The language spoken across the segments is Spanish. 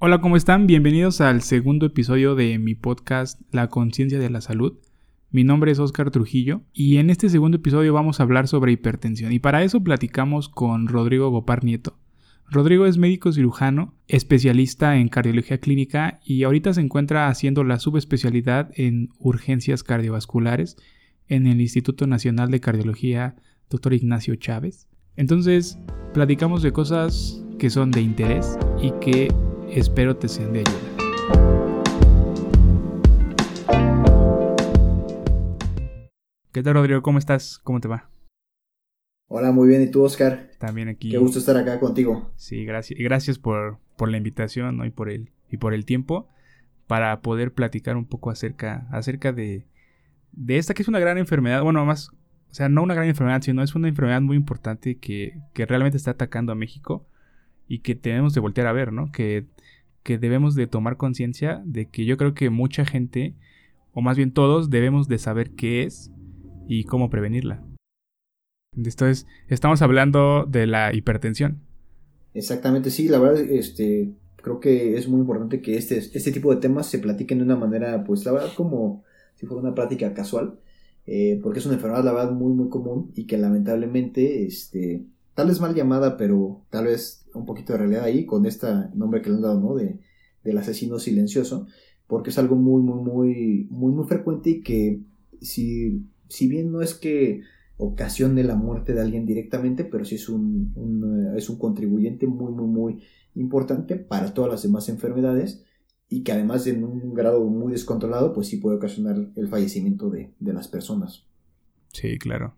Hola, ¿cómo están? Bienvenidos al segundo episodio de mi podcast La conciencia de la salud. Mi nombre es Oscar Trujillo y en este segundo episodio vamos a hablar sobre hipertensión y para eso platicamos con Rodrigo Gopar Nieto. Rodrigo es médico cirujano, especialista en cardiología clínica y ahorita se encuentra haciendo la subespecialidad en urgencias cardiovasculares en el Instituto Nacional de Cardiología Dr. Ignacio Chávez. Entonces, platicamos de cosas que son de interés y que espero te sean de ayuda. ¿Qué tal, Rodrigo? ¿Cómo estás? ¿Cómo te va? Hola, muy bien. ¿Y tú, Oscar? También aquí. Qué gusto estar acá contigo. Sí, gracias. Gracias por, por la invitación y, por el, y por el tiempo para poder platicar un poco acerca, acerca de, de esta que es una gran enfermedad. Bueno, más, o sea, no una gran enfermedad, sino es una enfermedad muy importante que, que realmente está atacando a México y que tenemos de voltear a ver, ¿no? Que, que debemos de tomar conciencia de que yo creo que mucha gente, o más bien todos, debemos de saber qué es y cómo prevenirla. Entonces, estamos hablando de la hipertensión. Exactamente, sí, la verdad, este, creo que es muy importante que este, este tipo de temas se platiquen de una manera, pues la verdad, como si fuera una práctica casual, eh, porque es una enfermedad, la verdad, muy, muy común y que lamentablemente, este, tal vez mal llamada, pero tal vez un poquito de realidad ahí con este nombre que le han dado, ¿no? De, del asesino silencioso, porque es algo muy, muy, muy, muy, muy frecuente y que si, si bien no es que ocasione la muerte de alguien directamente, pero sí es un, es un contribuyente muy, muy, muy importante para todas las demás enfermedades y que además en un grado muy descontrolado, pues sí puede ocasionar el fallecimiento de, de las personas. Sí, claro.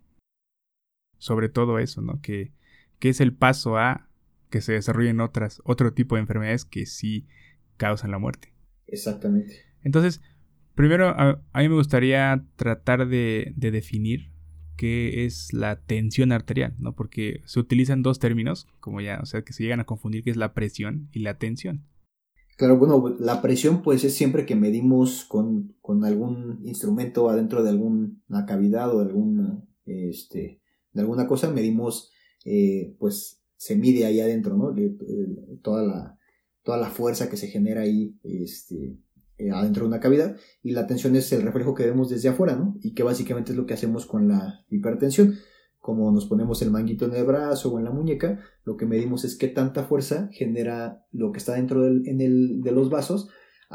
Sobre todo eso, ¿no? Que, que es el paso a que se desarrollen otras, otro tipo de enfermedades que sí causan la muerte. Exactamente. Entonces, primero a, a mí me gustaría tratar de, de definir qué es la tensión arterial, ¿no? Porque se utilizan dos términos, como ya, o sea, que se llegan a confundir, que es la presión y la tensión. Claro, bueno, la presión pues es siempre que medimos con, con algún instrumento adentro de alguna cavidad o de alguna, este, de alguna cosa, medimos, eh, pues se mide ahí adentro, ¿no? toda, la, toda la fuerza que se genera ahí, este, eh, adentro de una cavidad y la tensión es el reflejo que vemos desde afuera, ¿no? Y que básicamente es lo que hacemos con la hipertensión. Como nos ponemos el manguito en el brazo o en la muñeca, lo que medimos es qué tanta fuerza genera lo que está dentro de los vasos,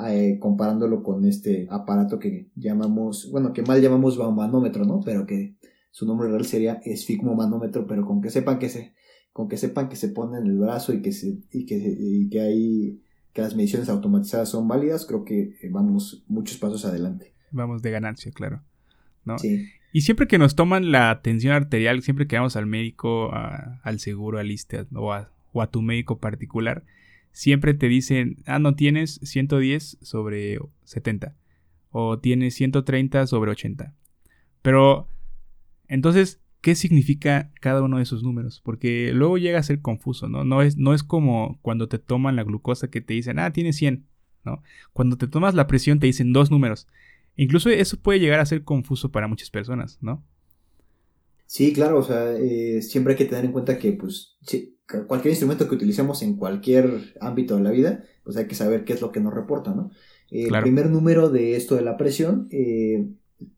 eh, comparándolo con este aparato que llamamos, bueno, que mal llamamos manómetro, ¿no? Pero que su nombre real sería esfigmomanómetro, pero con que sepan que se, con que sepan que se pone en el brazo y que se, y que, y que hay que las mediciones automatizadas son válidas, creo que eh, vamos muchos pasos adelante. Vamos de ganancia, claro. ¿no? Sí. Y siempre que nos toman la tensión arterial, siempre que vamos al médico, al seguro, al ISTE o a, o a tu médico particular, siempre te dicen, ah, no tienes 110 sobre 70 o tienes 130 sobre 80. Pero entonces qué significa cada uno de esos números, porque luego llega a ser confuso, ¿no? No es, no es como cuando te toman la glucosa que te dicen, ah, tienes 100, ¿no? Cuando te tomas la presión te dicen dos números. Incluso eso puede llegar a ser confuso para muchas personas, ¿no? Sí, claro, o sea, eh, siempre hay que tener en cuenta que, pues, cualquier instrumento que utilicemos en cualquier ámbito de la vida, pues hay que saber qué es lo que nos reporta, ¿no? El primer número de esto de la presión eh,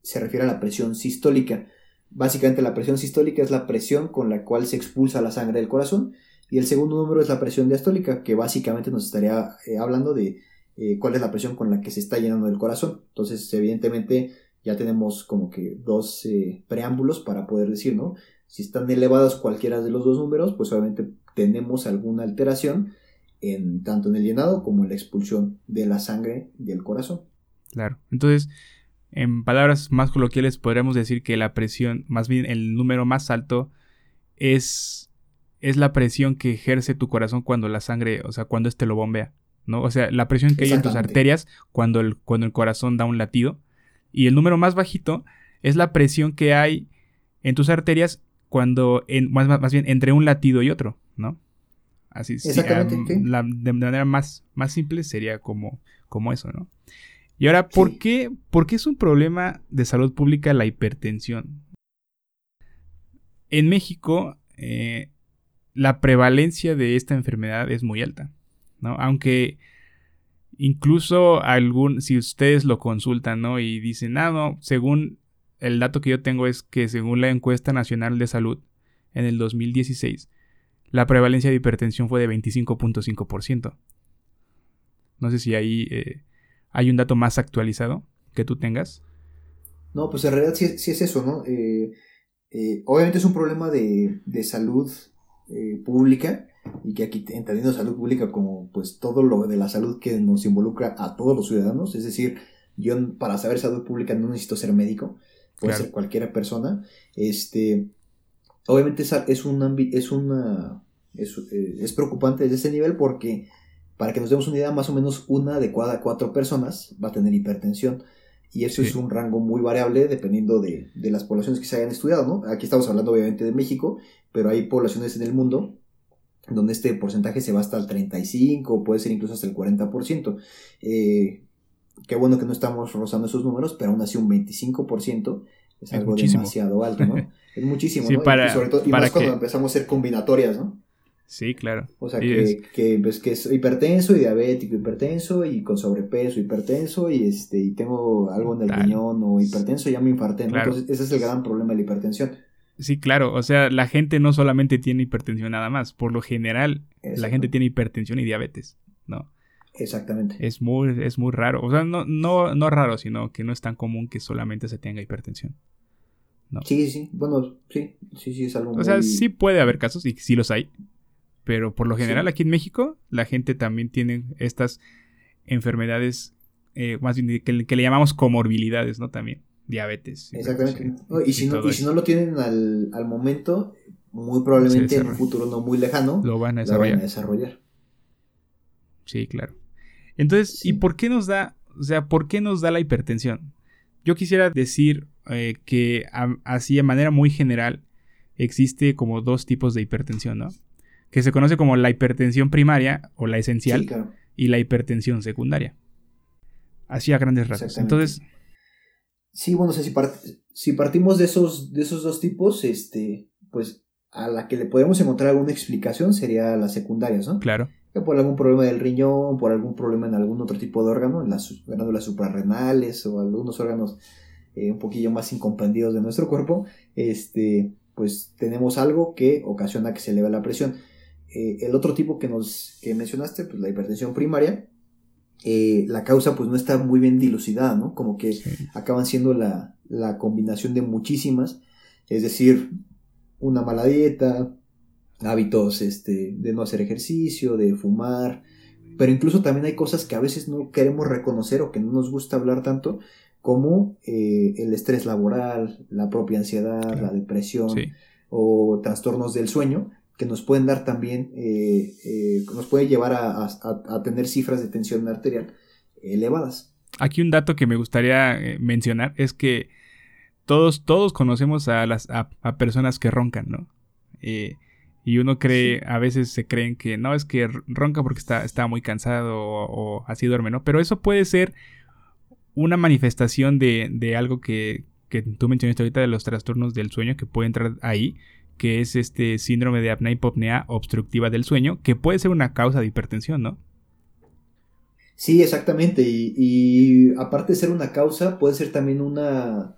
se refiere a la presión sistólica. Básicamente la presión sistólica es la presión con la cual se expulsa la sangre del corazón y el segundo número es la presión diastólica, que básicamente nos estaría eh, hablando de eh, cuál es la presión con la que se está llenando el corazón. Entonces, evidentemente, ya tenemos como que dos eh, preámbulos para poder decir, ¿no? Si están elevados cualquiera de los dos números, pues obviamente tenemos alguna alteración en tanto en el llenado como en la expulsión de la sangre del corazón. Claro. Entonces, en palabras más coloquiales podríamos decir que la presión, más bien el número más alto, es, es la presión que ejerce tu corazón cuando la sangre, o sea, cuando este lo bombea, ¿no? O sea, la presión que hay en tus arterias cuando el, cuando el corazón da un latido. Y el número más bajito es la presión que hay en tus arterias cuando, en, más, más bien, entre un latido y otro, ¿no? Así, Exactamente. la, de manera más, más simple sería como, como eso, ¿no? Y ahora, ¿por, qué, ¿por qué es un problema de salud pública la hipertensión? En México, eh, la prevalencia de esta enfermedad es muy alta, ¿no? Aunque Incluso algún, si ustedes lo consultan, ¿no? Y dicen, ah, no, según el dato que yo tengo es que según la encuesta nacional de salud en el 2016, la prevalencia de hipertensión fue de 25.5%. No sé si ahí eh, hay un dato más actualizado que tú tengas. No, pues en realidad sí, es eso, ¿no? Eh, eh, obviamente es un problema de, de salud pública y que aquí entendiendo salud pública como pues todo lo de la salud que nos involucra a todos los ciudadanos, es decir, yo para saber salud pública no necesito ser médico, puede ser cualquier persona, este, obviamente es, es, un es una, es, es preocupante desde ese nivel porque para que nos demos una idea, más o menos una de cada cuatro personas va a tener hipertensión. Y eso es un rango muy variable dependiendo de, las poblaciones que se hayan estudiado, ¿no? Aquí estamos hablando obviamente de México, pero hay poblaciones en el mundo donde este porcentaje se va hasta el 35, puede ser incluso hasta el 40%. Eh, qué bueno que no estamos rozando esos números, pero aún así un 25% es, algo demasiado alto, ¿no? Es muchísimo, ¿no? y sobre todo, y más cuando empezamos a hacer combinatorias, ¿no? Sí, claro. O sea, que, que, pues, que es hipertenso y diabético, hipertenso y con sobrepeso, hipertenso y este y tengo algo en el riñón o hipertenso, ya me infarté. Entonces, ese es el gran problema de la hipertensión. Sí, claro. O sea, la gente no solamente tiene hipertensión nada más. Por lo general, la gente tiene hipertensión y diabetes, ¿no? Exactamente. Es muy, es muy raro. O sea, no, no, no raro, sino que no es tan común que solamente se tenga hipertensión. ¿no? Sí, sí. Bueno, sí, sí, sí, es algo O sea, sí puede haber casos, y sí los hay, pero por lo general aquí en México la gente también tiene estas enfermedades, eh, más bien que, le llamamos comorbilidades, ¿no? También, diabetes. Exactamente. y, si no, y si no lo tienen al, momento, muy probablemente en un futuro no muy lejano, lo van a desarrollar. Sí, claro. Entonces, ¿y por qué nos da, o sea, por qué nos da la hipertensión? Yo quisiera decir eh, que así de manera muy general existe como dos tipos de hipertensión, ¿no? Que se conoce como la hipertensión primaria o la esencial y la hipertensión secundaria. Así a grandes rasgos. Entonces. Sí, bueno, o sea, si, partimos de esos, de esos dos tipos, este, pues a la que le podemos encontrar alguna explicación sería las secundarias, ¿no? Claro. Que por algún problema del riñón, por algún problema en algún otro tipo de órgano, en las glándulas suprarrenales o algunos órganos eh, un poquillo más incomprendidos de nuestro cuerpo, este, pues tenemos algo que ocasiona que se eleve la presión. Eh, el otro tipo que nos que mencionaste, pues la hipertensión primaria, eh, la causa pues no está muy bien dilucidada, ¿no? Como que acaban siendo la, combinación de muchísimas, es decir, una mala dieta, hábitos este, de no hacer ejercicio, de fumar, pero incluso también hay cosas que a veces no queremos reconocer o que no nos gusta hablar tanto, como eh, el estrés laboral, la propia ansiedad, la depresión o trastornos del sueño, que nos pueden dar también, eh, eh, nos puede llevar a, tener cifras de tensión arterial elevadas. Aquí un dato que me gustaría eh, mencionar es que todos, todos conocemos a las a, personas que roncan, ¿no? y uno cree, a veces se creen que no, es que ronca porque está, está muy cansado o, así duerme, ¿no? Pero eso puede ser una manifestación de, de algo que, que tú mencionaste ahorita de los trastornos del sueño que puede entrar ahí, que es este síndrome de apnea-hipopnea obstructiva del sueño, que puede ser una causa de hipertensión, ¿no? Sí, exactamente. Y, aparte de ser una causa, puede ser también una.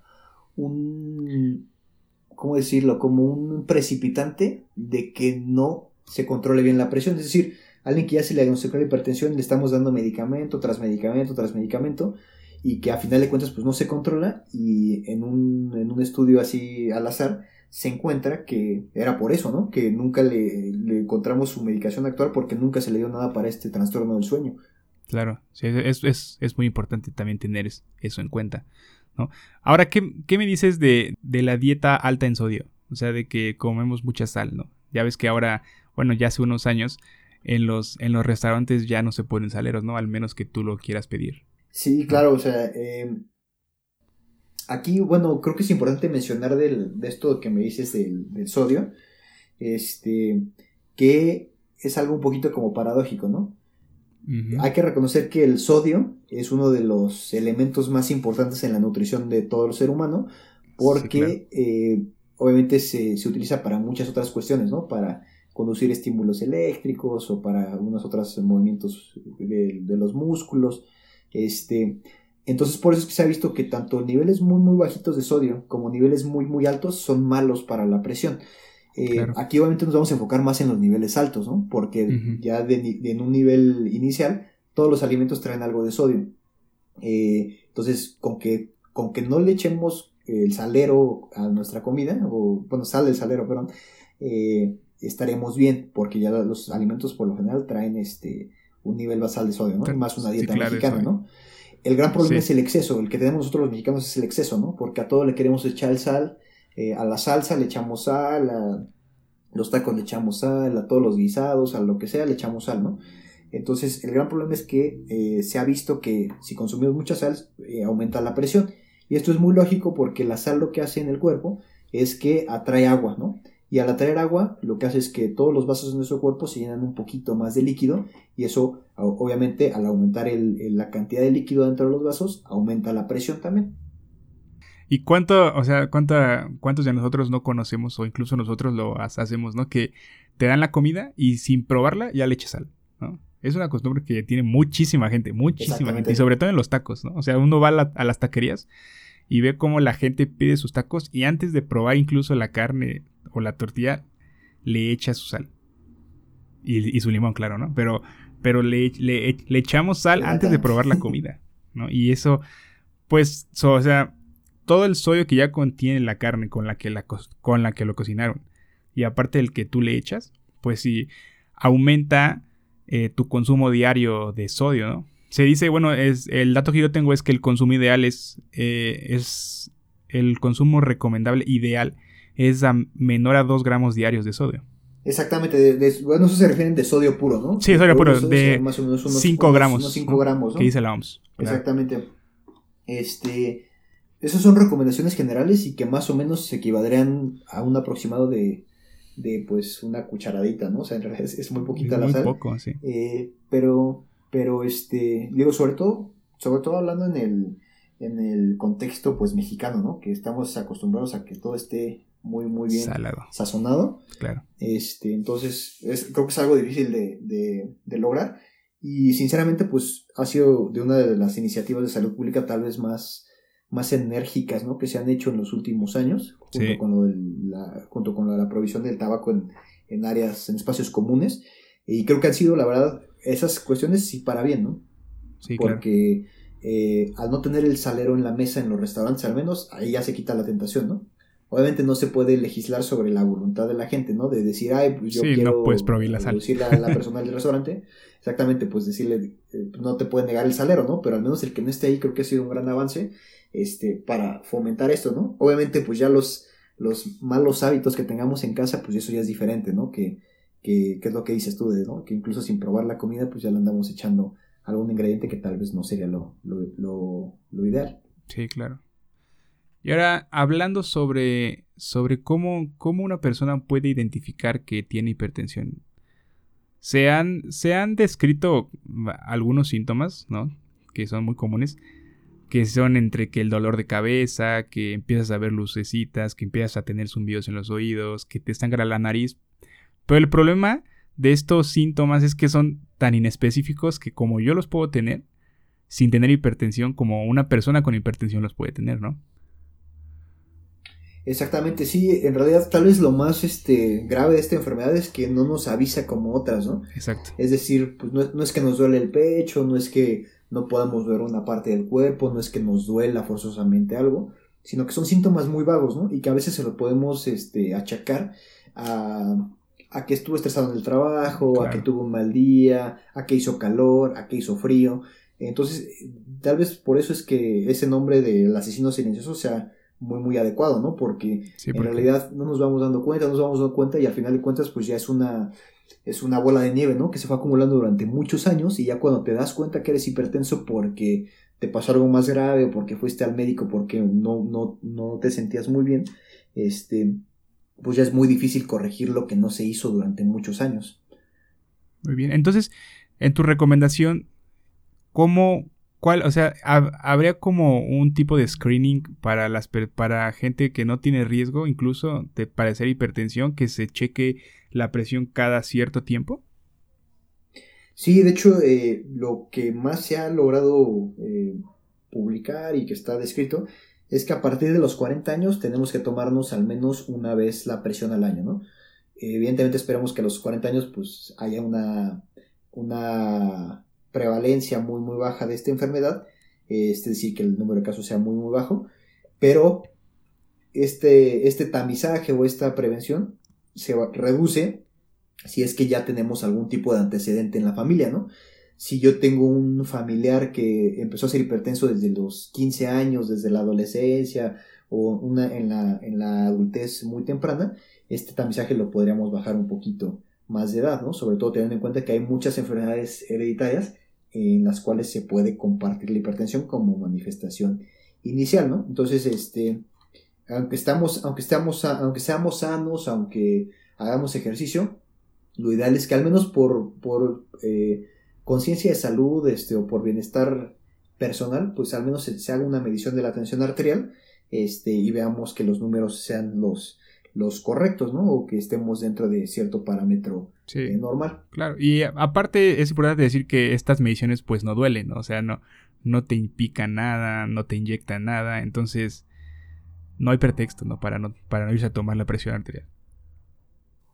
un. ¿Cómo decirlo? Como un precipitante de que no se controle bien la presión. Es decir, alguien que ya se le diagnosticó la hipertensión, le estamos dando medicamento tras medicamento tras medicamento, y que a final de cuentas, pues no se controla. Y en un, en un estudio así al azar, se encuentra que era por eso, ¿no? Que nunca le, encontramos su medicación actual porque nunca se le dio nada para este trastorno del sueño. Claro, sí, es, es, es muy importante también tener eso en cuenta, ¿no? Ahora, ¿qué, me dices de, de, la dieta alta en sodio? O sea, de que comemos mucha sal, ¿no? Ya ves que ahora, bueno, ya hace unos años, en los, en los restaurantes ya no se ponen saleros, ¿no? Al menos que tú lo quieras pedir. Sí, claro, o sea, eh, aquí, bueno, creo que es importante mencionar de esto que me dices del, sodio, este, que es algo un poquito como paradójico, ¿no? Hay que reconocer que el sodio es uno de los elementos más importantes en la nutrición de todo el ser humano, porque eh, obviamente se, utiliza para muchas otras cuestiones, ¿no? Para conducir estímulos eléctricos o para algunos otros movimientos de, los músculos. Este, entonces por eso es que se ha visto que tanto niveles muy muy bajitos de sodio como niveles muy muy altos son malos para la presión. Eh, aquí obviamente nos vamos a enfocar más en los niveles altos, ¿no? Porque ya en un nivel inicial todos los alimentos traen algo de sodio. Eh, entonces, con que, con que no le echemos el salero a nuestra comida, o bueno, sal del salero, perdón, eh, estaremos bien, porque ya los alimentos por lo general traen este un nivel basal de sodio, ¿no? Más una dieta mexicana, ¿no? El gran problema es el exceso, el que tenemos nosotros los mexicanos es el exceso, ¿no? Porque a todo le queremos echar el sal, eh, a la salsa le echamos sal, a los tacos le echamos sal, a todos los guisados, a lo que sea le echamos sal, ¿no? Entonces, el gran problema es que eh, se ha visto que si consumimos mucha sal, eh, aumenta la presión. Y esto es muy lógico porque la sal lo que hace en el cuerpo es que atrae agua, ¿no? Y al atraer agua, lo que hace es que todos los vasos de nuestro cuerpo se llenan un poquito más de líquido y eso, obviamente, al aumentar la cantidad de líquido dentro de los vasos, aumenta la presión también. ¿Y cuánto, o sea, cuánta, cuántos de nosotros no conocemos o incluso nosotros lo hacemos, ¿no? Que te dan la comida y sin probarla ya le echas sal, ¿no? Es una costumbre que tiene muchísima gente, muchísima gente. Y sobre todo en los tacos, ¿no? O sea, uno va a, las taquerías y ve cómo la gente pide sus tacos y antes de probar incluso la carne o la tortilla, le echa su sal. Y, su limón, claro, ¿no? Pero, pero le, le, echamos sal antes de probar la comida, ¿no? Y eso, pues, o sea, todo el sodio que ya contiene la carne con la que, la, con la que lo cocinaron y aparte el que tú le echas, pues sí, aumenta eh, tu consumo diario de sodio, ¿no? Se dice, bueno, es, el dato que yo tengo es que el consumo ideal es, eh, es el consumo recomendable ideal es a menor a 2 gramos diarios de sodio. Exactamente, bueno, eso se refieren de sodio puro, ¿no? Sí, sodio puro, de 5 gramos. 5 gramos, ¿no? Que dice la OMS. Exactamente. Este, esas son recomendaciones generales y que más o menos se equivaldrían a un aproximado de de pues una cucharadita, ¿no? O sea, en realidad es, muy poquita la sal. poco, sí. Eh, pero, pero este, digo, sobre todo, sobre todo hablando en el, en el contexto pues mexicano, ¿no? Que estamos acostumbrados a que todo esté muy, muy bien sazonado. Claro. Este, entonces, es, creo que es algo difícil de, de, de lograr. Y sinceramente, pues ha sido de una de las iniciativas de salud pública tal vez más más enérgicas ¿no? que se han hecho en los últimos años, junto, con, lo de la, junto con la provisión del tabaco en, en, áreas, en espacios comunes. Y creo que han sido, la verdad, esas cuestiones sí para bien, ¿no? Sí, Porque eh, al no tener el salero en la mesa en los restaurantes, al menos, ahí ya se quita la tentación, ¿no? Obviamente no se puede legislar sobre la voluntad de la gente, ¿no? De decir, ay, pues yo quiero no puedes prohibir la sal. decirle a la persona del restaurante, exactamente, pues decirle, eh, no te puede negar el salero, ¿no? Pero al menos el que no esté ahí creo que ha sido un gran avance este, para fomentar esto, ¿no? Obviamente, pues ya los, los malos hábitos que tengamos en casa, pues eso ya es diferente, ¿no? Que, que, es lo que dices tú, ¿no? Que incluso sin probar la comida, pues ya le andamos echando algún ingrediente que tal vez no sería lo, lo, lo, ideal. Sí, claro. Y ahora, hablando sobre, sobre cómo, cómo una persona puede identificar que tiene hipertensión. Se han, se han descrito algunos síntomas, ¿no? Que son muy comunes que son entre que el dolor de cabeza, que empiezas a ver lucecitas, que empiezas a tener zumbidos en los oídos, que te sangra la nariz. Pero el problema de estos síntomas es que son tan inespecíficos que como yo los puedo tener, sin tener hipertensión, como una persona con hipertensión los puede tener, ¿no? Exactamente, sí, en realidad tal vez lo más este, grave de esta enfermedad es que no nos avisa como otras, ¿no? Exacto. Es decir, pues no, no es que nos duele el pecho, no es que no podamos ver una parte del cuerpo, no es que nos duela forzosamente algo, sino que son síntomas muy vagos, ¿no? Y que a veces se lo podemos este, achacar a, a que estuvo estresado en el trabajo, a que tuvo un mal día, a que hizo calor, a que hizo frío. Entonces, tal vez por eso es que ese nombre del asesino silencioso sea muy muy adecuado, ¿no? Porque, porque, en realidad no nos vamos dando cuenta, no nos vamos dando cuenta y al final de cuentas pues ya es una es una bola de nieve, ¿no? Que se fue acumulando durante muchos años y ya cuando te das cuenta que eres hipertenso porque te pasó algo más grave o porque fuiste al médico porque no, no, no te sentías muy bien, este, pues ya es muy difícil corregir lo que no se hizo durante muchos años. Muy bien, entonces, en tu recomendación, ¿cómo, ¿Cuál? O sea, ¿habría como un tipo de screening para las para gente que no tiene riesgo, incluso de padecer hipertensión, que se cheque la presión cada cierto tiempo? Sí, de hecho, eh, lo que más se ha logrado eh, publicar y que está descrito es que a partir de los 40 años tenemos que tomarnos al menos una vez la presión al año, ¿no? Evidentemente esperamos que a los 40 años pues haya una, una prevalencia muy muy baja de esta enfermedad, es decir, que el número de casos sea muy muy bajo, pero este, este tamizaje o esta prevención se reduce si es que ya tenemos algún tipo de antecedente en la familia, ¿no? Si yo tengo un familiar que empezó a ser hipertenso desde los 15 años, desde la adolescencia o una en la, en la adultez muy temprana, este tamizaje lo podríamos bajar un poquito más de edad, ¿no? Sobre todo teniendo en cuenta que hay muchas enfermedades hereditarias en las cuales se puede compartir la hipertensión como manifestación inicial, ¿no? Entonces, este, aunque estamos, aunque estamos, aunque seamos sanos, aunque hagamos ejercicio, lo ideal es que al menos por, por eh, conciencia de salud, este, o por bienestar personal, pues al menos se, haga una medición de la tensión arterial, este, y veamos que los números sean los, los correctos, ¿no? O que estemos dentro de cierto parámetro eh, normal. Claro, y aparte es importante decir que estas mediciones pues no duelen, ¿no? O sea, no, no te impican nada, no te inyectan nada, entonces no hay pretexto, ¿no? Para no, para no irse a tomar la presión arterial.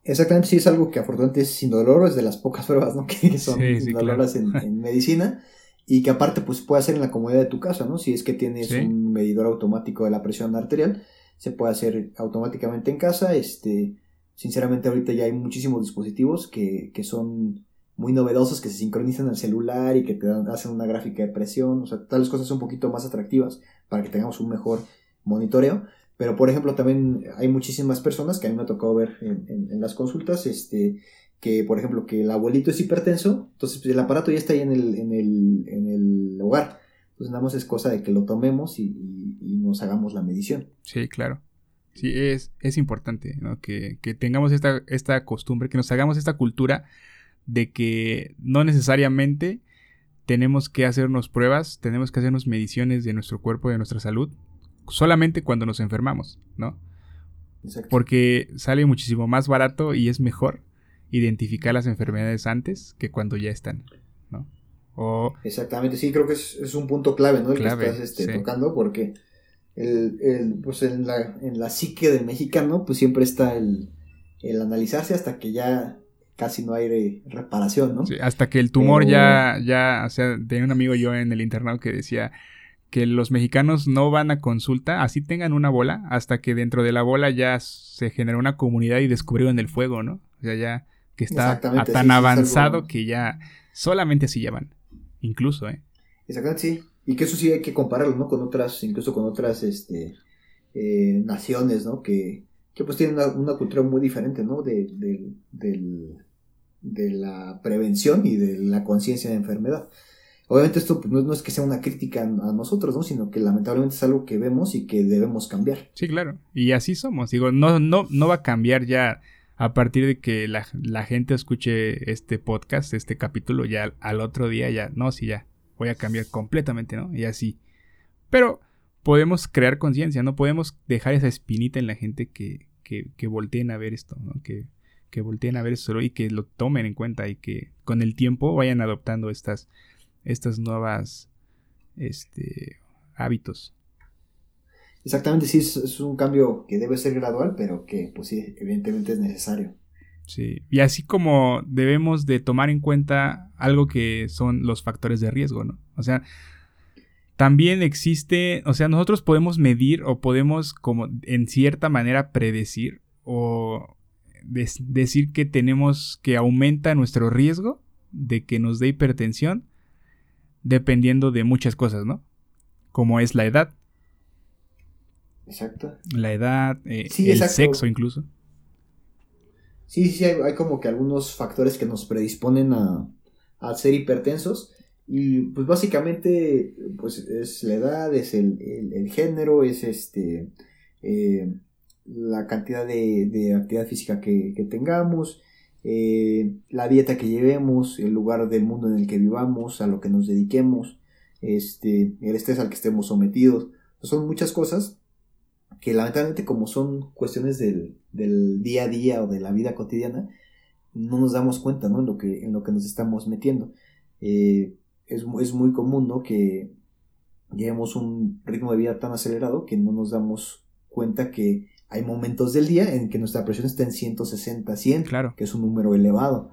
Exactamente, sí es algo que afortunadamente es sin dolor, es de las pocas pruebas, ¿no? Que son sin en, medicina y que aparte pues puede hacer en la comodidad de tu casa, ¿no? Si es que tienes un medidor automático de la presión arterial, se puede hacer automáticamente en casa. Este, sinceramente ahorita ya hay muchísimos dispositivos que, que son muy novedosos, que se sincronizan al celular y que te hacen una gráfica de presión. O sea, tales cosas son un poquito más atractivas para que tengamos un mejor monitoreo. Pero, por ejemplo, también hay muchísimas personas que a mí me ha tocado ver en, en, las consultas, este, que, por ejemplo, que el abuelito es hipertenso, entonces pues, el aparato ya está ahí en el, en el, en el hogar. Pues nada más es cosa de que lo tomemos y, nos hagamos la medición. Sí, claro. Sí, es, es importante ¿no? que, que, tengamos esta, esta costumbre, que nos hagamos esta cultura de que no necesariamente tenemos que hacernos pruebas, tenemos que hacernos mediciones de nuestro cuerpo, de nuestra salud, solamente cuando nos enfermamos, ¿no? Exacto. Porque sale muchísimo más barato y es mejor identificar las enfermedades antes que cuando ya están, ¿no? Exactamente, sí, creo que es, un punto clave, ¿no? El que estás este, tocando, porque el, pues en, la, en la psique del mexicano, pues siempre está el, el analizarse hasta que ya casi no hay reparación, ¿no? Sí, hasta que el tumor ya, ya, o sea, tenía un amigo yo en el internado que decía que los mexicanos no van a consulta, así tengan una bola, hasta que dentro de la bola ya se generó una comunidad y descubrieron el fuego, ¿no? O sea, ya que está tan avanzado que ya solamente así ya van incluso, ¿eh? Exactamente, sí. Y que eso sí hay que compararlo, ¿no? Con otras, incluso con otras, este, eh, naciones, ¿no? Que, que pues tienen una, cultura muy diferente, ¿no? De, de, la prevención y de la conciencia de enfermedad. Obviamente esto pues, no, es que sea una crítica a nosotros, ¿no? Sino que lamentablemente es algo que vemos y que debemos cambiar. Sí, claro. Y así somos. Digo, no, no, no va a cambiar ya a partir de que la, gente escuche este podcast, este capítulo, ya al otro día ya, no, sí, ya, voy a cambiar completamente, ¿no? Y así. Pero podemos crear conciencia, ¿no? Podemos dejar esa espinita en la gente que, que, que volteen a ver esto, ¿no? Que, que volteen a ver esto y que lo tomen en cuenta y que con el tiempo vayan adoptando estas, estas nuevas este, hábitos. Exactamente, sí, es, un cambio que debe ser gradual, pero que pues sí, evidentemente es necesario. Sí, y así como debemos de tomar en cuenta algo que son los factores de riesgo, ¿no? O sea, también existe, o sea, nosotros podemos medir o podemos como en cierta manera predecir o decir que tenemos que aumenta nuestro riesgo de que nos dé hipertensión dependiendo de muchas cosas, ¿no? Como es la edad, Exacto. La edad, eh, el sexo incluso. Sí, sí, hay, como que algunos factores que nos predisponen a, ser hipertensos. Y pues básicamente pues es la edad, es el, género, es este eh, la cantidad de, actividad física que, tengamos, eh, la dieta que llevemos, el lugar del mundo en el que vivamos, a lo que nos dediquemos, este, el estrés al que estemos sometidos. Son muchas cosas que lamentablemente como son cuestiones del, día a día o de la vida cotidiana, no nos damos cuenta ¿no? en, lo que, en lo que nos estamos metiendo. Eh, es, es, muy común ¿no? que llevemos un ritmo de vida tan acelerado que no nos damos cuenta que hay momentos del día en que nuestra presión está en 160, 100, claro. que es un número elevado.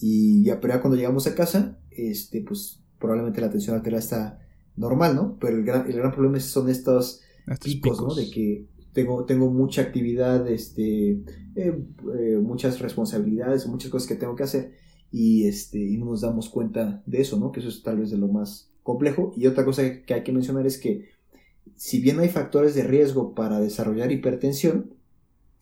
Y ya, pero ya cuando llegamos a casa, este, pues probablemente la tensión arterial está normal, ¿no? Pero el gran, el gran problema son estos, picos, ¿no? De que tengo, tengo mucha actividad, este, eh, eh, muchas responsabilidades, muchas cosas que tengo que hacer y, este, y no nos damos cuenta de eso, ¿no? Que eso es tal vez de lo más complejo. Y otra cosa que hay que mencionar es que si bien hay factores de riesgo para desarrollar hipertensión,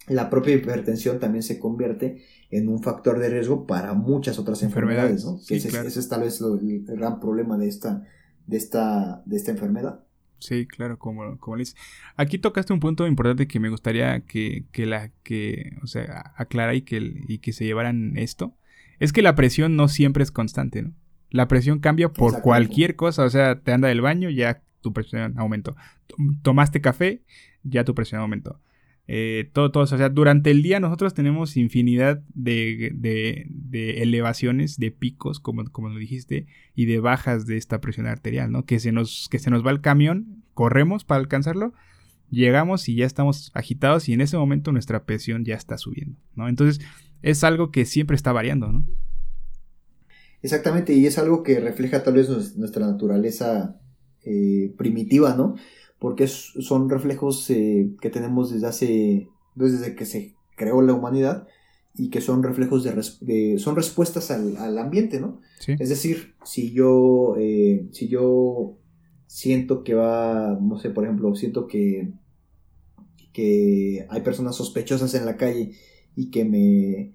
la propia hipertensión también se convierte en un factor de riesgo para muchas otras enfermedades, ¿no? ese, es tal vez el gran problema de esta, de esta, de esta enfermedad. Sí, claro, como, como dices. Aquí tocaste un punto importante que me gustaría que, que la que, o sea, aclara y que, y que se llevaran esto. Es que la presión no siempre es constante, ¿no? La presión cambia por cualquier cosa, o sea, te anda del baño, ya tu presión aumentó. Tomaste café, ya tu presión aumentó. Eh, todo, todo, o sea, durante el día nosotros tenemos infinidad de, de, elevaciones, de picos, como, como lo dijiste, y de bajas de esta presión arterial, ¿no? Que se, nos, que se nos va el camión, corremos para alcanzarlo, llegamos y ya estamos agitados y en ese momento nuestra presión ya está subiendo, ¿no? Entonces es algo que siempre está variando, ¿no? Exactamente, y es algo que refleja tal vez nuestra naturaleza eh, primitiva, ¿no? Porque son reflejos eh, que tenemos desde hace, desde que se creó la humanidad y que son reflejos de, son respuestas al, ambiente, ¿no? Es decir, si yo, eh, si yo siento que va, no sé, por ejemplo, siento que, que hay personas sospechosas en la calle y que me,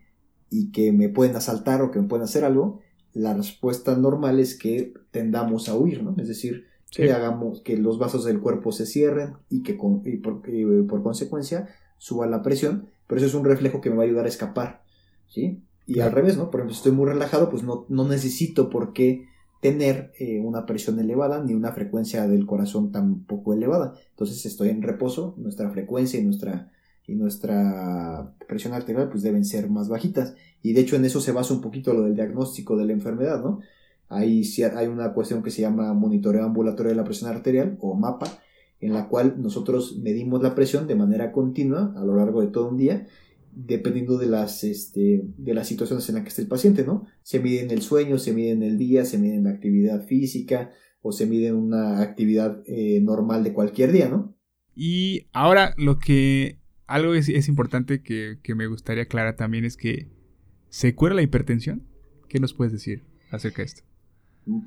y que me pueden asaltar o que me pueden hacer algo, la respuesta normal es que tendamos a huir, ¿no? Es decir, que hagamos que los vasos del cuerpo se cierren y que por, por, consecuencia suba la presión, pero eso es un reflejo que me va a ayudar a escapar, ¿sí? Y al revés, ¿no? Por ejemplo, si estoy muy relajado, pues no, no necesito por qué tener eh, una presión elevada ni una frecuencia del corazón tan poco elevada. Entonces estoy en reposo, nuestra frecuencia y nuestra, y nuestra presión arterial pues deben ser más bajitas. Y de hecho en eso se basa un poquito lo del diagnóstico de la enfermedad, ¿no? Hay, hay una cuestión que se llama monitoreo ambulatorio de la presión arterial o MAPA, en la cual nosotros medimos la presión de manera continua a lo largo de todo un día, dependiendo de las, este, de las situaciones en las que esté el paciente, ¿no? Se mide en el sueño, se mide en el día, se mide en la actividad física o se mide en una actividad eh, normal de cualquier día, ¿no? Y ahora lo que algo es, importante que, que, me gustaría aclarar también es que ¿se cura la hipertensión? ¿Qué nos puedes decir acerca de esto?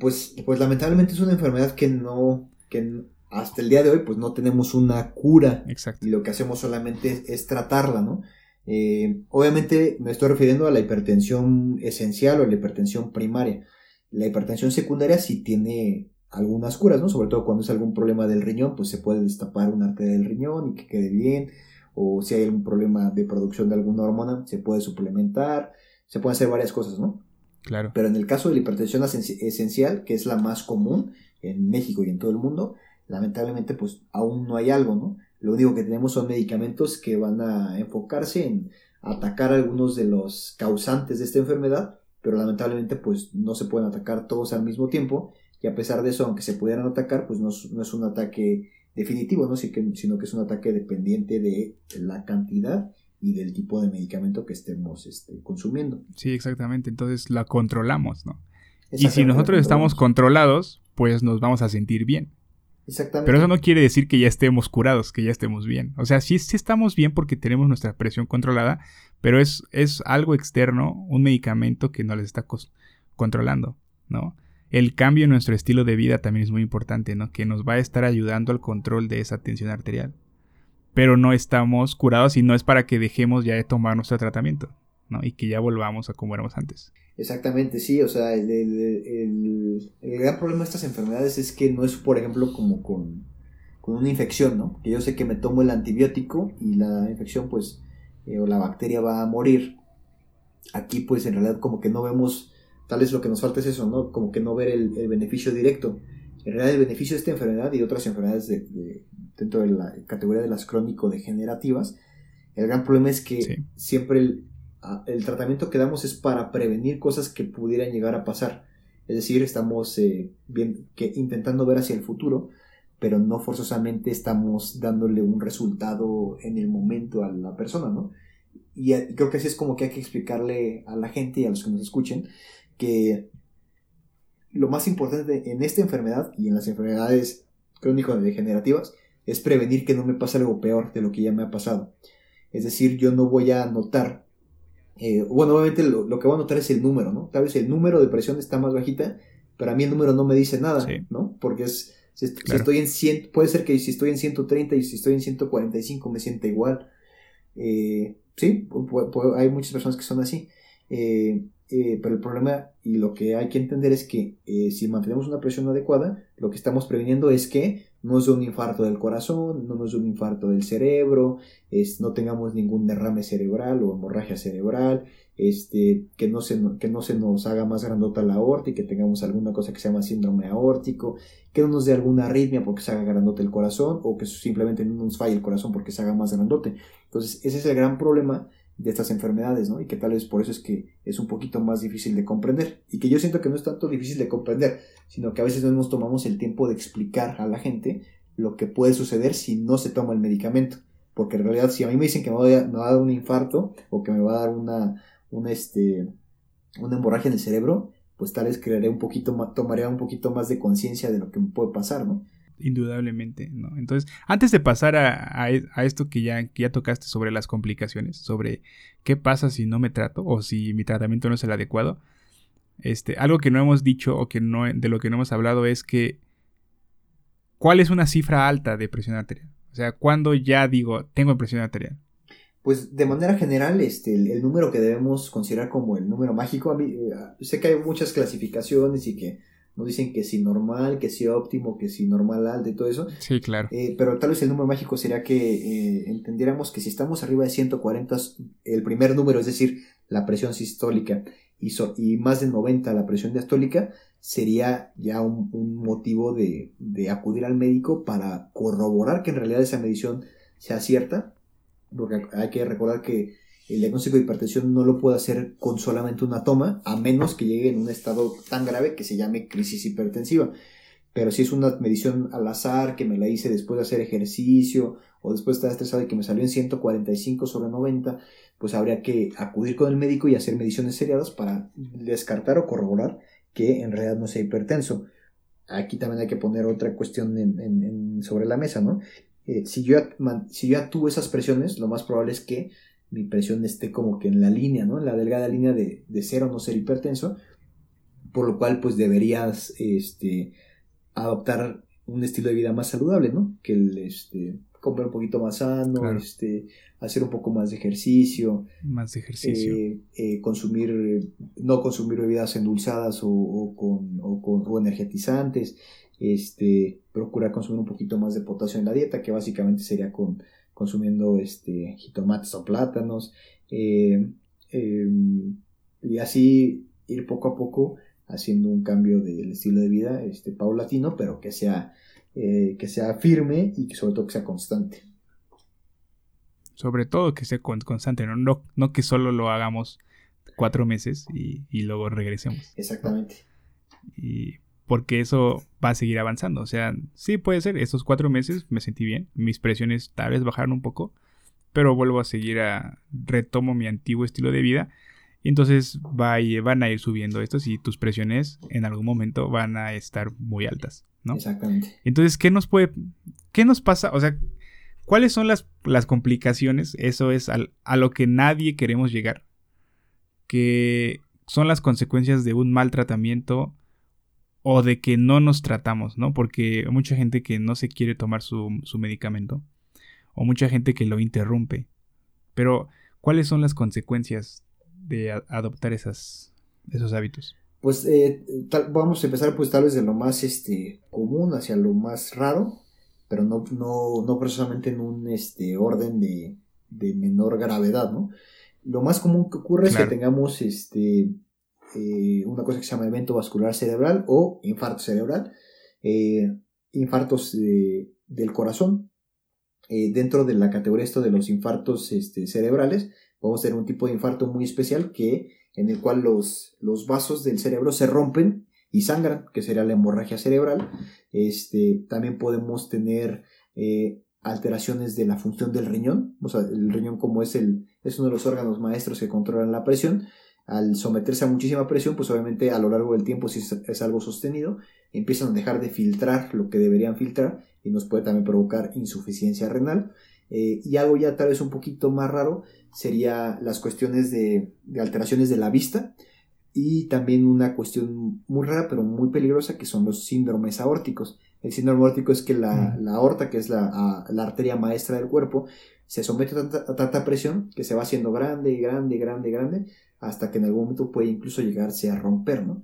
Pues, pues lamentablemente es una enfermedad que no, que hasta el día de hoy pues no tenemos una cura. Exacto. Y lo que hacemos solamente es, tratarla, ¿no? Eh, obviamente me estoy refiriendo a la hipertensión esencial o la hipertensión primaria. La hipertensión secundaria sí tiene algunas curas, ¿no? Sobre todo cuando es algún problema del riñón, pues se puede destapar una arteria del riñón y que quede bien. O si hay algún problema de producción de alguna hormona, se puede suplementar. Se pueden hacer varias cosas, ¿no? Pero en el caso de la hipertensión esencial, que es la más común en México y en todo el mundo, lamentablemente pues aún no hay algo, ¿no? Lo único que tenemos son medicamentos que van a enfocarse en atacar algunos de los causantes de esta enfermedad, pero lamentablemente pues no se pueden atacar todos al mismo tiempo y a pesar de eso, aunque se pudieran atacar, pues no, no es un ataque definitivo, ¿no? sino que es un ataque dependiente de la cantidad y del tipo de medicamento que estemos este, consumiendo. Sí, exactamente. Entonces la controlamos, ¿no? Y si nosotros estamos controlados, pues nos vamos a sentir bien. Exactamente. Pero eso no quiere decir que ya estemos curados, que ya estemos bien. O sea, sí, sí estamos bien porque tenemos nuestra presión controlada, pero es, es algo externo, un medicamento que no les está controlando, ¿no? El cambio en nuestro estilo de vida también es muy importante, ¿no? Que nos va a estar ayudando al control de esa tensión arterial pero no estamos curados y no es para que dejemos ya de tomar nuestro tratamiento, ¿no? Y que ya volvamos a como éramos antes. Exactamente, sí, o sea, el, gran problema de estas enfermedades es que no es, por ejemplo, como con, una infección, ¿no? Que yo sé que me tomo el antibiótico y la infección, pues, eh, o la bacteria va a morir. Aquí, pues, en realidad como que no vemos, tal vez lo que nos falta es eso, ¿no? Como que no ver el, beneficio directo. En realidad el beneficio de esta enfermedad y otras enfermedades dentro de la categoría de las crónico-degenerativas, el gran problema es que siempre el, el, tratamiento que damos es para prevenir cosas que pudieran llegar a pasar. Es decir, estamos eh, bien, que intentando ver hacia el futuro, pero no forzosamente estamos dándole un resultado en el momento a la persona, ¿no? Y, creo que así es como que hay que explicarle a la gente y a los que nos escuchen que lo más importante en esta enfermedad y en las enfermedades crónicas degenerativas es prevenir que no me pase algo peor de lo que ya me ha pasado. Es decir, yo no voy a notar, eh, bueno, obviamente lo, que voy a notar es el número, ¿no? Tal vez el número de presión está más bajita, pero a mí el número no me dice nada, ¿no? Porque es, si, estoy en 100, puede ser que si estoy en 130 y si estoy en 145 me sienta igual. Eh, sí, hay muchas personas que son así. Eh, eh, pero el problema y lo que hay que entender es que eh, si mantenemos una presión adecuada, lo que estamos previniendo es que no dé un infarto del corazón, no nos un infarto del cerebro, es, no tengamos ningún derrame cerebral o hemorragia cerebral, este, que, no se, que no se nos haga más grandota la aorta y que tengamos alguna cosa que se llama síndrome aórtico, que no nos dé alguna arritmia porque se haga grandote el corazón o que simplemente no nos falle el corazón porque se haga más grandote. Entonces, ese es el gran problema de estas enfermedades, ¿no? Y que tal vez por eso es que es un poquito más difícil de comprender. Y que yo siento que no es tanto difícil de comprender, sino que a veces no nos tomamos el tiempo de explicar a la gente lo que puede suceder si no se toma el medicamento. Porque en realidad, si a mí me dicen que me va a, dar un infarto o que me va a dar una, una, este, una hemorragia en el cerebro, pues tal vez crearé un poquito más, tomaré un poquito más de conciencia de lo que me puede pasar, ¿no? Indudablemente, ¿no? Entonces, antes de pasar a, esto que ya, ya tocaste sobre las complicaciones, sobre qué pasa si no me trato o si mi tratamiento no es el adecuado, este, algo que no hemos dicho o que no, de lo que no hemos hablado es que ¿cuál es una cifra alta de presión arterial? O sea, ¿cuándo ya digo tengo presión arterial? Pues de manera general, este, el, número que debemos considerar como el número mágico, a mí, eh, sé que hay muchas clasificaciones y que nos dicen que si normal, que si óptimo, que si normal alto y todo eso. Sí, claro. Eh, pero tal vez el número mágico sería que eh, entendiéramos que si estamos arriba de 140, el primer número, es decir, la presión sistólica, y, y más de 90 la presión diastólica, sería ya un, un motivo de, de, acudir al médico para corroborar que en realidad esa medición sea cierta, porque hay que recordar que el diagnóstico de hipertensión no lo puede hacer con solamente una toma, a menos que llegue en un estado tan grave que se llame crisis hipertensiva. Pero si es una medición al azar que me la hice después de hacer ejercicio o después de estar estresado y que me salió en 145 sobre 90, pues habría que acudir con el médico y hacer mediciones seriadas para descartar o corroborar que en realidad no sea hipertenso. Aquí también hay que poner otra cuestión sobre la mesa, ¿no? Eh, si, yo si yo ya tuve esas presiones, lo más probable es que mi presión esté como que en la línea, ¿no? En la delgada línea de, de cero no ser hipertenso, por lo cual pues deberías este, adoptar un estilo de vida más saludable, ¿no? Que el, este, comer un poquito más sano, este, hacer un poco más de ejercicio. Más de ejercicio. Eh, eh, consumir, no consumir bebidas endulzadas o, con, o, con, o energetizantes. Este, procurar consumir un poquito más de potasio en la dieta, que básicamente sería con consumiendo este, jitomates o plátanos, eh, em, y así ir poco a poco haciendo un cambio del estilo de vida este, paulatino, pero que sea, eh, que sea firme y que sobre todo que sea constante. Sobre todo que sea constante, ¿no? No, no que solo lo hagamos cuatro meses y, y luego regresemos. Exactamente. Y porque eso va a seguir avanzando. O sea, sí puede ser, estos cuatro meses me sentí bien, mis presiones tal vez bajaron un poco, pero vuelvo a seguir a, retomo mi antiguo estilo de vida. Y entonces va van a ir subiendo estos y tus presiones en algún momento van a estar muy altas, ¿no? Exactamente. Entonces, ¿qué nos puede, qué nos pasa? O sea, ¿cuáles son las, las complicaciones? Eso es a lo que nadie queremos llegar. Que son las consecuencias de un mal tratamiento o de que no nos tratamos, ¿no? Porque hay mucha gente que no se quiere tomar su, medicamento o mucha gente que lo interrumpe. Pero, ¿cuáles son las consecuencias de adoptar esas, esos hábitos? Pues eh, vamos a empezar pues tal vez de lo más este, común hacia lo más raro, pero no, no, no precisamente en un este, orden de, de menor gravedad, ¿no? Lo más común que ocurre es que tengamos este, eh, una cosa que se llama evento vascular cerebral o infarto cerebral, eh, infartos del corazón. Eh, dentro de la categoría esto de los infartos este, cerebrales, vamos a tener un tipo de infarto muy especial que, en el cual los, los vasos del cerebro se rompen y sangran, que sería la hemorragia cerebral. Este, también podemos tener alteraciones de la función del riñón, o sea, el riñón como es, el, es uno de los órganos maestros que controlan la presión, al someterse a muchísima presión, pues obviamente a lo largo del tiempo, si es, algo sostenido, empiezan a dejar de filtrar lo que deberían filtrar y nos puede también provocar insuficiencia renal. Eh, y algo ya tal vez un poquito más raro sería las cuestiones de, alteraciones de la vista y también una cuestión muy rara pero muy peligrosa que son los síndromes aórticos. El síndrome aórtico es que la, mm. aorta, que es la, la, arteria maestra del cuerpo, se somete a tanta, a tanta, presión que se va haciendo grande, grande, grande, grande, hasta que en algún momento puede incluso llegarse a romper, ¿no?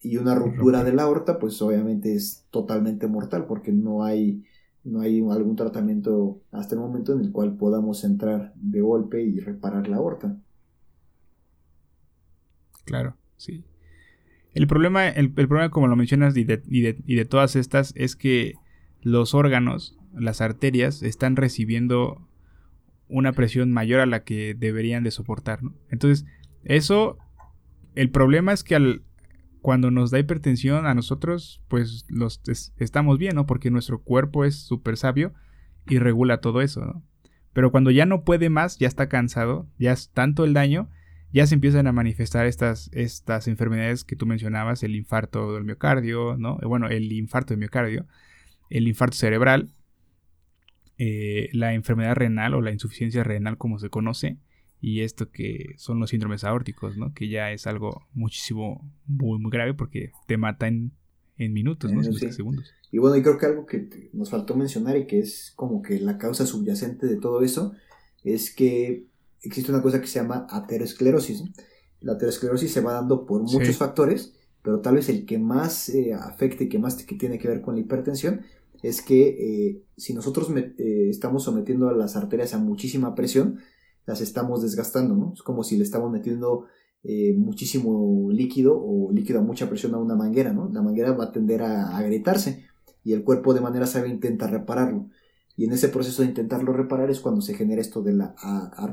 Y una ruptura de la aorta, pues obviamente es totalmente mortal porque no hay, no hay algún tratamiento hasta el momento en el cual podamos entrar de golpe y reparar la aorta. Claro, sí. El problema, el, problema como lo mencionas y de, y, de, y de todas estas, es que los órganos, las arterias, están recibiendo una presión mayor a la que deberían de soportar. ¿no? Entonces, eso, el problema es que al, cuando nos da hipertensión a nosotros, pues los estamos bien, ¿no? Porque nuestro cuerpo es súper sabio y regula todo eso, ¿no? Pero cuando ya no puede más, ya está cansado, ya es tanto el daño, ya se empiezan a manifestar estas, estas enfermedades que tú mencionabas, el infarto del miocardio, ¿no? Bueno, el infarto del miocardio, el infarto cerebral, eh, la enfermedad renal o la insuficiencia renal como se conoce, y esto que son los síndromes aórticos, ¿no? Que ya es algo muchísimo, muy, muy grave porque te mata en, minutos, ¿no? En segundos. Y bueno, y creo que algo que nos faltó mencionar y que es como que la causa subyacente de todo eso es que existe una cosa que se llama aterosclerosis. La aterosclerosis se va dando por muchos factores, pero tal vez el que más eh, afecte y que más que tiene que ver con la hipertensión es que eh, si nosotros eh, estamos sometiendo a las arterias a muchísima presión, las estamos desgastando, ¿no? Es como si le estamos metiendo eh, muchísimo líquido o líquido a mucha presión a una manguera, ¿no? La manguera va a tender a, agrietarse y el cuerpo de manera sabia intenta repararlo. Y en ese proceso de intentarlo reparar es cuando se genera esto de la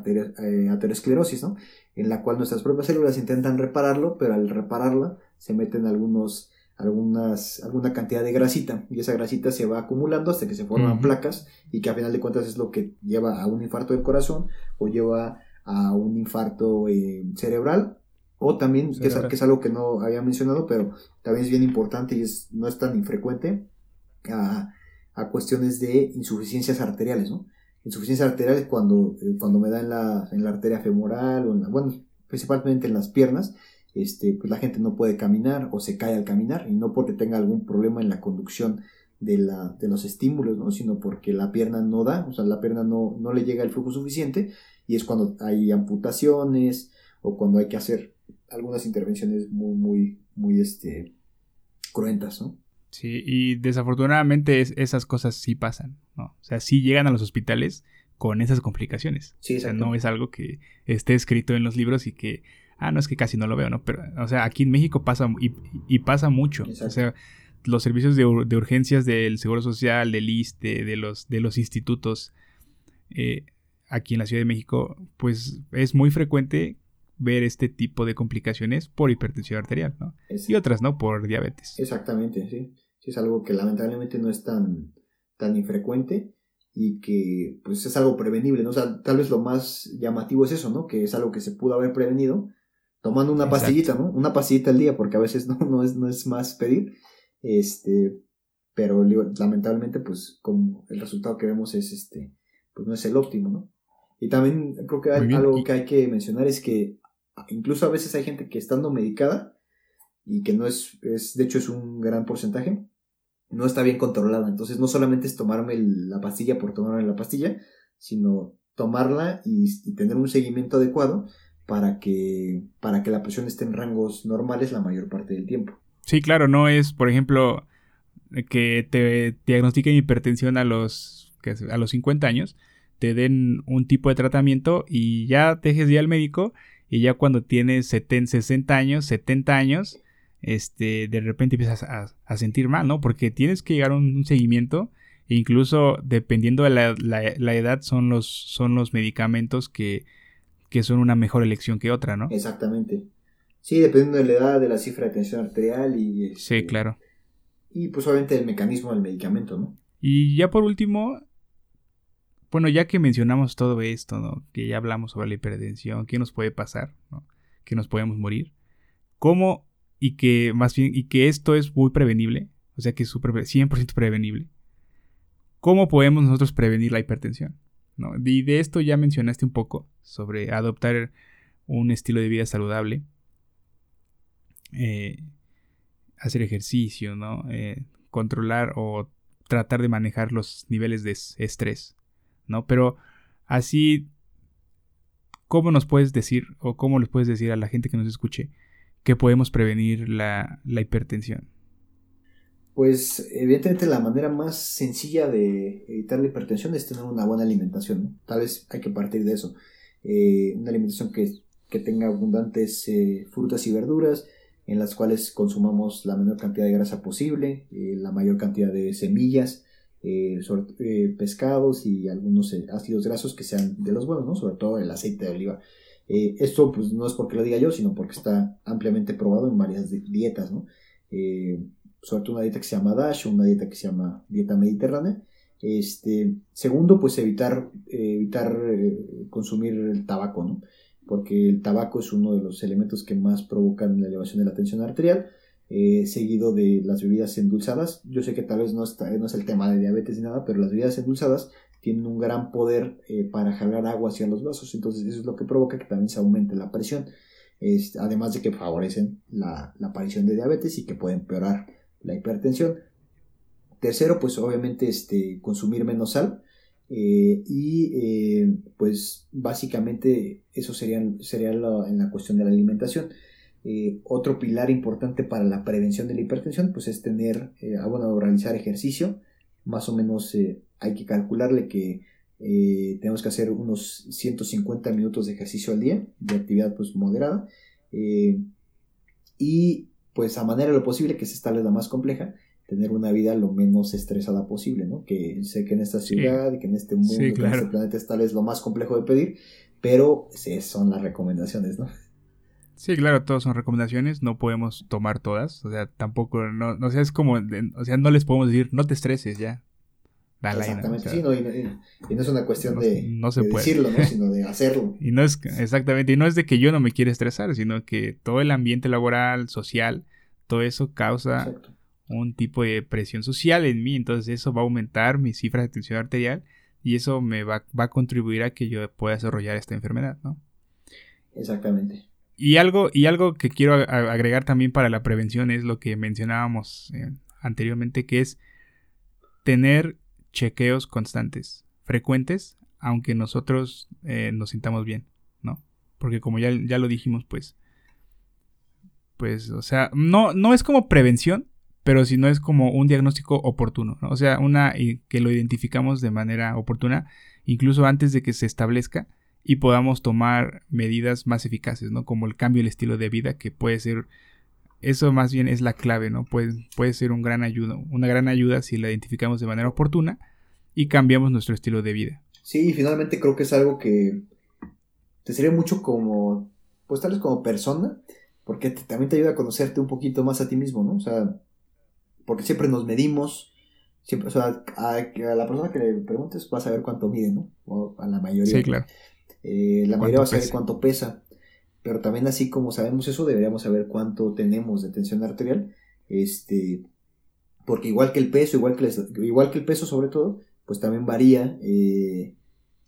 eh, aterosclerosis, ¿no? En la cual nuestras propias células intentan repararlo, pero al repararla se meten algunos algunas, alguna cantidad de grasita y esa grasita se va acumulando hasta que se forman placas y que a final de cuentas es lo que lleva a un infarto del corazón o lleva a un infarto eh, cerebral o también, que es, que es, algo que no había mencionado, pero también es bien importante y es, no es tan infrecuente, a, a cuestiones de insuficiencias arteriales, ¿no? Insuficiencias arteriales cuando, eh, cuando me da en la, en la arteria femoral, o bueno, principalmente en las piernas, este, pues la gente no puede caminar o se cae al caminar y no porque tenga algún problema en la conducción de, la, de los estímulos, ¿no? sino porque la pierna no da, o sea, la pierna no, no le llega el flujo suficiente y es cuando hay amputaciones o cuando hay que hacer algunas intervenciones muy, muy, muy este, cruentas, ¿no? Sí, y desafortunadamente esas cosas sí pasan, ¿no? O sea, sí llegan a los hospitales con esas complicaciones. Sí, o sea, no es algo que esté escrito en los libros y que ah, no es que casi no lo veo, ¿no? Pero, o sea, aquí en México pasa y, pasa mucho. O sea, los servicios de, urgencias del Seguro Social, del ISTE, de los, de los institutos eh, aquí en la Ciudad de México, pues es muy frecuente ver este tipo de complicaciones por hipertensión arterial, ¿no? Y otras, ¿no? Por diabetes. Exactamente, sí. Sí, es algo que lamentablemente no es tan, tan infrecuente y que pues es algo prevenible, ¿no? O sea, tal vez lo más llamativo es eso, ¿no? Que es algo que se pudo haber prevenido tomando una pastillita, ¿no? Una pastillita al día, porque a veces no, no, es, no es más pedir. Este, pero lamentablemente, pues, como el resultado que vemos es este, pues no es el óptimo, ¿no? Y también creo que hay, algo que hay que mencionar es que incluso a veces hay gente que estando medicada y que no es, es de hecho es un gran porcentaje, no está bien controlada. Entonces no solamente es tomarme la pastilla por tomarme la pastilla, sino tomarla y tener un seguimiento adecuado para que, para que la presión esté en rangos normales la mayor parte del tiempo. Sí, claro, no es, por ejemplo, que te diagnostiquen hipertensión a los, a los 50 años, te den un tipo de tratamiento y ya dejes ya al médico y ya cuando tienes 70, 60 años, 70 años, este, de repente empiezas a, sentir mal, ¿no? Porque tienes que llegar a un, seguimiento e incluso dependiendo de la, edad son los, son los medicamentos que, que son una mejor elección que otra, ¿no? Exactamente. Sí, dependiendo de la edad, de la cifra de tensión arterial y... sí, este, claro. Y pues obviamente el mecanismo del medicamento, ¿no? Y ya por último, bueno, ya que mencionamos todo esto, ¿no? Que ya hablamos sobre la hipertensión, qué nos puede pasar, ¿no? Que nos podemos morir. ¿Cómo y que más bien y que esto es muy prevenible, o sea que es 100% prevenible. ¿Cómo podemos nosotros prevenir la hipertensión? Y de esto ya mencionaste un poco sobre adoptar un estilo de vida saludable, eh, hacer ejercicio, ¿no? Eh, controlar o tratar de manejar los niveles de estrés, ¿no? Pero así, ¿cómo nos puedes decir o cómo les puedes decir a la gente que nos escuche que podemos prevenir la, hipertensión? Pues evidentemente la manera más sencilla de evitar la hipertensión es tener una buena alimentación. Tal vez hay que partir de eso. Eh, una alimentación que, tenga abundantes eh, frutas y verduras, en las cuales consumamos la menor cantidad de grasa posible, eh, la mayor cantidad de semillas, pescados y algunos ácidos grasos que sean de los buenos, ¿no? sobre todo el aceite de oliva. Eh, esto pues no es porque lo diga yo, sino porque está ampliamente probado en varias dietas, ¿no? Eh, sobre todo una dieta que se llama DASH, una dieta que se llama dieta mediterránea. Este, segundo, pues evitar, evitar eh, consumir el tabaco, ¿no? Porque el tabaco es uno de los elementos que más provocan la elevación de la tensión arterial. seguido de las bebidas endulzadas. Yo sé que tal vez no, está, no es el tema de diabetes ni nada, pero las bebidas endulzadas tienen un gran poder eh, para jalar agua hacia los vasos, entonces eso es lo que provoca que también se aumente la presión, además de que favorecen la, aparición de diabetes y que pueden empeorar la hipertensión. Tercero, pues obviamente este, consumir menos sal eh, y eh, pues básicamente eso sería, sería en la cuestión de la alimentación. otro pilar importante para la prevención de la hipertensión pues es tener, ah, bueno, realizar ejercicio, más o menos hay que calcularle que eh, tenemos que hacer unos 150 minutos de ejercicio al día, de actividad pues moderada, eh, y pues a manera de lo posible, que es esta la más compleja, tener una vida lo menos estresada posible, ¿no? Que sé que en esta ciudad, que en este mundo, que en este planeta es tal vez lo más complejo de pedir, pero sí, son las recomendaciones, ¿no? Sí, claro, todas son recomendaciones, no podemos tomar todas, o sea, tampoco, no, no sea, es como, o sea, no les podemos decir, no te estreses ya, exactamente, sí, no, y, no es una cuestión de, decirlo, ¿no? sino de hacerlo. Y no es, exactamente, y no es de que yo no me quiera estresar, sino que todo el ambiente laboral, social, todo eso causa un tipo de presión social en mí, entonces eso va a aumentar mi cifra de tensión arterial y eso me va, a contribuir a que yo pueda desarrollar esta enfermedad, ¿no? Exactamente. Y algo, y algo que quiero agregar también para la prevención es lo que mencionábamos eh, anteriormente, que es tener chequeos constantes, frecuentes, aunque nosotros eh, nos sintamos bien, ¿no? Porque como ya, ya lo dijimos, pues, pues, o sea, no, no es como prevención, pero si no es como un diagnóstico oportuno, ¿no? O sea, una que lo identificamos de manera oportuna, incluso antes de que se establezca y podamos tomar medidas más eficaces, ¿no? Como el cambio del estilo de vida, que puede ser, eso más bien es la clave, ¿no? Puede, puede ser un gran ayuda, una gran ayuda si la identificamos de manera oportuna y cambiamos nuestro estilo de vida. Sí, finalmente creo que es algo que te sirve mucho como, pues tal vez como persona, porque también te ayuda a conocerte un poquito más a ti mismo, ¿no? O sea, porque siempre nos medimos, siempre, o sea, a, la persona que le preguntes vas a ver cuánto mide, ¿no? O a la mayoría. Sí, claro. Eh, la mayoría va a saber cuánto pesa, pero también así como sabemos eso, deberíamos saber cuánto tenemos de tensión arterial, este, porque igual que el peso, igual que, igual que el peso sobre todo, pues también varía, eh,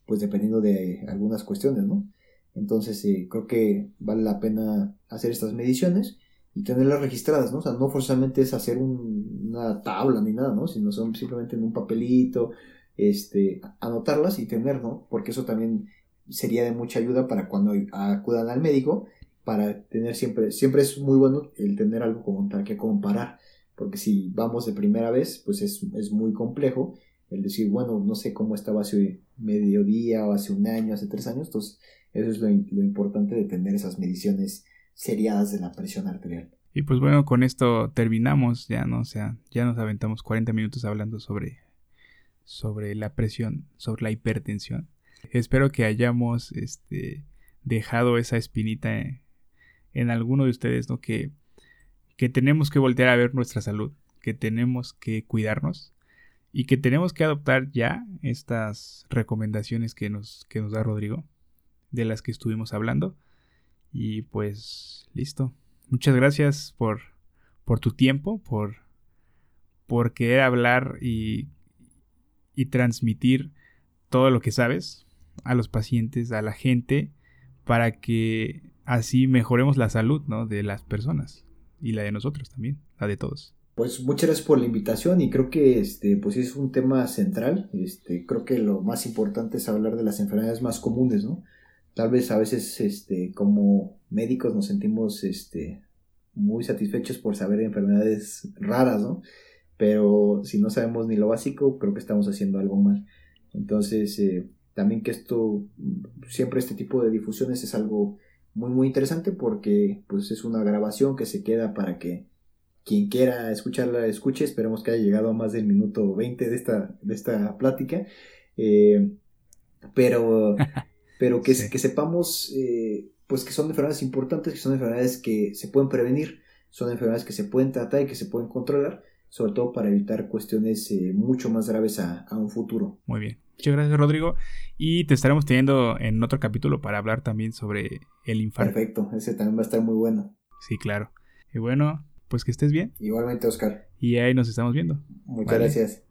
pues dependiendo de algunas cuestiones, ¿no? Entonces eh, creo que vale la pena hacer estas mediciones y tenerlas registradas, ¿no? O sea, no forzosamente es hacer una tabla ni nada, ¿no? Sino son simplemente en un papelito, este, anotarlas y tener, ¿no? Porque eso también sería de mucha ayuda para cuando acudan al médico, para tener siempre, siempre es muy bueno el tener algo como que comparar, porque si vamos de primera vez, pues es, es muy complejo el decir, bueno, no sé cómo estaba hace medio día o hace un año, hace tres años, entonces eso es lo, importante de tener esas mediciones seriadas de la presión arterial. Y pues bueno, con esto terminamos, ya no, sea, ya nos aventamos 40 minutos hablando sobre, sobre la presión, sobre la hipertensión. Espero que hayamos este, dejado esa espinita en, alguno de ustedes, ¿no? Que, que tenemos que voltear a ver nuestra salud, que tenemos que cuidarnos y que tenemos que adoptar ya estas recomendaciones que nos, que nos da Rodrigo, de las que estuvimos hablando. Y pues listo. Muchas gracias por, por tu tiempo, por, por querer hablar y, y transmitir todo lo que sabes a los pacientes, a la gente, para que así mejoremos la salud ¿no? de las personas y la de nosotros también, la de todos. Pues muchas gracias por la invitación y creo que este pues es un tema central. Este, creo que lo más importante es hablar de las enfermedades más comunes, ¿no? Tal vez a veces este como médicos nos sentimos este muy satisfechos por saber enfermedades raras, ¿no? Pero si no sabemos ni lo básico, creo que estamos haciendo algo mal. Entonces, eh, también que esto, siempre este tipo de difusiones es algo muy, muy interesante porque pues es una grabación que se queda para que quien quiera escucharla escuche. Esperemos que haya llegado a más del minuto 20 de esta, de esta plática. Eh, pero, pero que, que sepamos eh, pues que son enfermedades importantes, que son enfermedades que se pueden prevenir, son enfermedades que se pueden tratar y que se pueden controlar, sobre todo para evitar cuestiones eh, mucho más graves a, un futuro. Muy bien. Muchas gracias, Rodrigo. Y te estaremos teniendo en otro capítulo para hablar también sobre el infarto. Perfecto, ese también va a estar muy bueno. Sí, claro. Y bueno, pues que estés bien. Igualmente, Oscar. Y ahí nos estamos viendo. Muchas gracias.